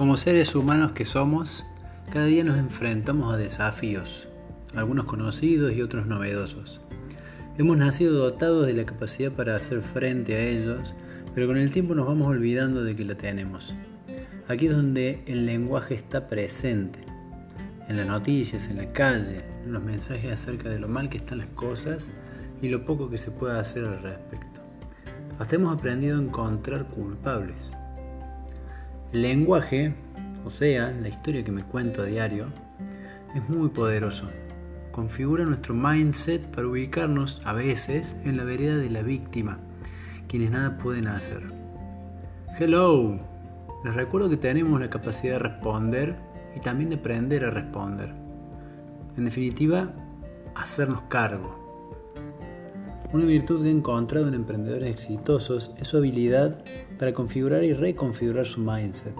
Como seres humanos que somos, cada día nos enfrentamos a desafíos, algunos conocidos y otros novedosos. Hemos nacido dotados de la capacidad para hacer frente a ellos, pero con el tiempo nos vamos olvidando de que la tenemos. Aquí es donde el lenguaje está presente, en las noticias, en la calle, en los mensajes acerca de lo mal que están las cosas y lo poco que se puede hacer al respecto. Hasta hemos aprendido a encontrar culpables. Lenguaje, o sea, la historia que me cuento a diario, es muy poderoso. Configura nuestro mindset para ubicarnos a veces en la vereda de la víctima, quienes nada pueden hacer. Hello, les recuerdo que tenemos la capacidad de responder y también de aprender a responder. En definitiva, hacernos cargo. Una virtud que he encontrado en emprendedores exitosos es su habilidad para configurar y reconfigurar su mindset.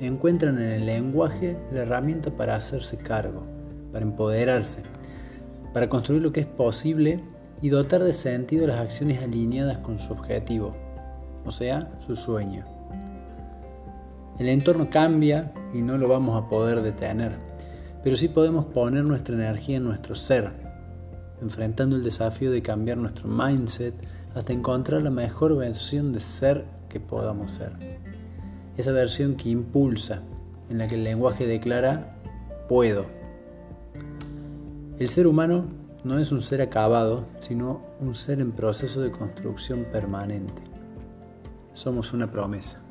Encuentran en el lenguaje la herramienta para hacerse cargo, para empoderarse, para construir lo que es posible y dotar de sentido las acciones alineadas con su objetivo, o sea, su sueño. El entorno cambia y no lo vamos a poder detener, pero sí podemos poner nuestra energía en nuestro ser, enfrentando el desafío de cambiar nuestro mindset hasta encontrar la mejor versión de ser que podamos ser. Esa versión que impulsa, en la que el lenguaje declara puedo. El ser humano no es un ser acabado, sino un ser en proceso de construcción permanente. Somos una promesa.